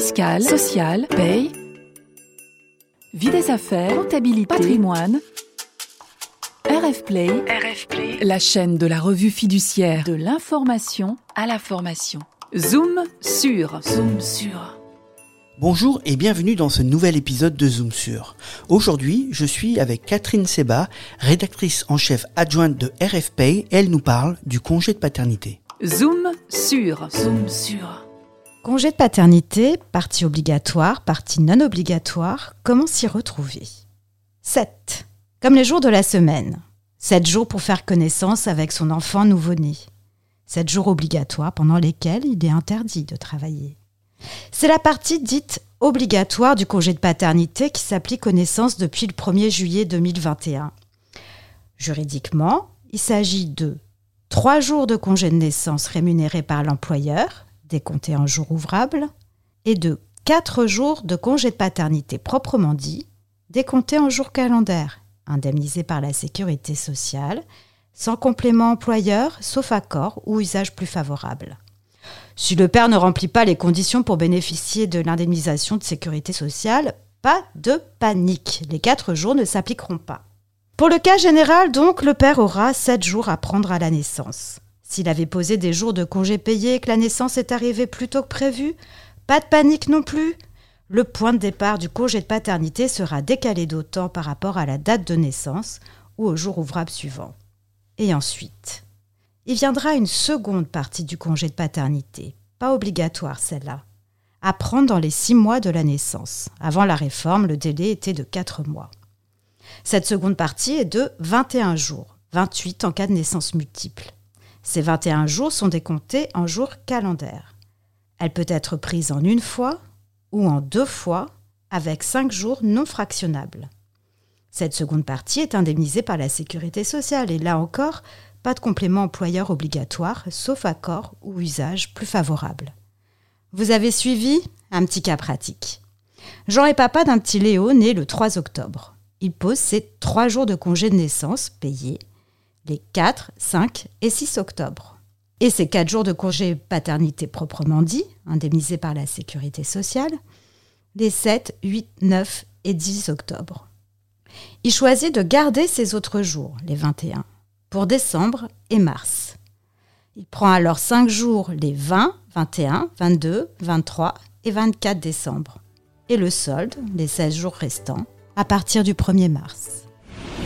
fiscale, sociale, paye, vie des affaires, comptabilité, patrimoine. RF Play, RF Play, la chaîne de la revue fiduciaire de l'information à la formation. Zoom sur, zoom sur. Bonjour et bienvenue dans ce nouvel épisode de Zoom sur. Aujourd'hui, je suis avec Catherine Seba, rédactrice en chef adjointe de RF Pay, et elle nous parle du congé de paternité. Zoom sur, zoom sur. Congé de paternité, partie obligatoire, partie non obligatoire, comment s'y retrouver? 7. Comme les jours de la semaine. 7 jours pour faire connaissance avec son enfant nouveau-né. 7 jours obligatoires pendant lesquels il est interdit de travailler. C'est la partie dite obligatoire du congé de paternité qui s'applique aux naissances depuis le 1er juillet 2021. Juridiquement, il s'agit de 3 jours de congé de naissance rémunérés par l'employeur, décomptés en jours ouvrables, et de 4 jours de congé de paternité proprement dit, décomptés en jours calendaires, indemnisés par la sécurité sociale, sans complément employeur, sauf accord ou usage plus favorable. Si le père ne remplit pas les conditions pour bénéficier de l'indemnisation de sécurité sociale, pas de panique, les 4 jours ne s'appliqueront pas. Pour le cas général, donc, le père aura 7 jours à prendre à la naissance. S'il avait posé des jours de congé payés et que la naissance est arrivée plus tôt que prévu, pas de panique non plus. Le point de départ du congé de paternité sera décalé d'autant par rapport à la date de naissance ou au jour ouvrable suivant. Et ensuite, il viendra une seconde partie du congé de paternité, pas obligatoire celle-là, à prendre dans les six mois de la naissance. Avant la réforme, le délai était de 4 mois. Cette seconde partie est de 21 jours, 28 en cas de naissance multiple. Ces 21 jours sont décomptés en jours calendaires. Elle peut être prise en une fois ou en deux fois avec 5 jours non fractionnables. Cette seconde partie est indemnisée par la sécurité sociale et là encore, pas de complément employeur obligatoire, sauf accord ou usage plus favorable. Vous avez suivi un petit cas pratique. Jean est papa d'un petit Léo né le 3 octobre. Il pose ses trois jours de congé de naissance payés les 4, 5 et 6 octobre. Et ses quatre jours de congé paternité proprement dit, indemnisés par la sécurité sociale, les 7, 8, 9 et 10 octobre. Il choisit de garder ses autres jours, les 21, pour décembre et mars. Il prend alors 5 jours les 20, 21, 22, 23 et 24 décembre, et le solde, les 16 jours restants, à partir du 1er mars.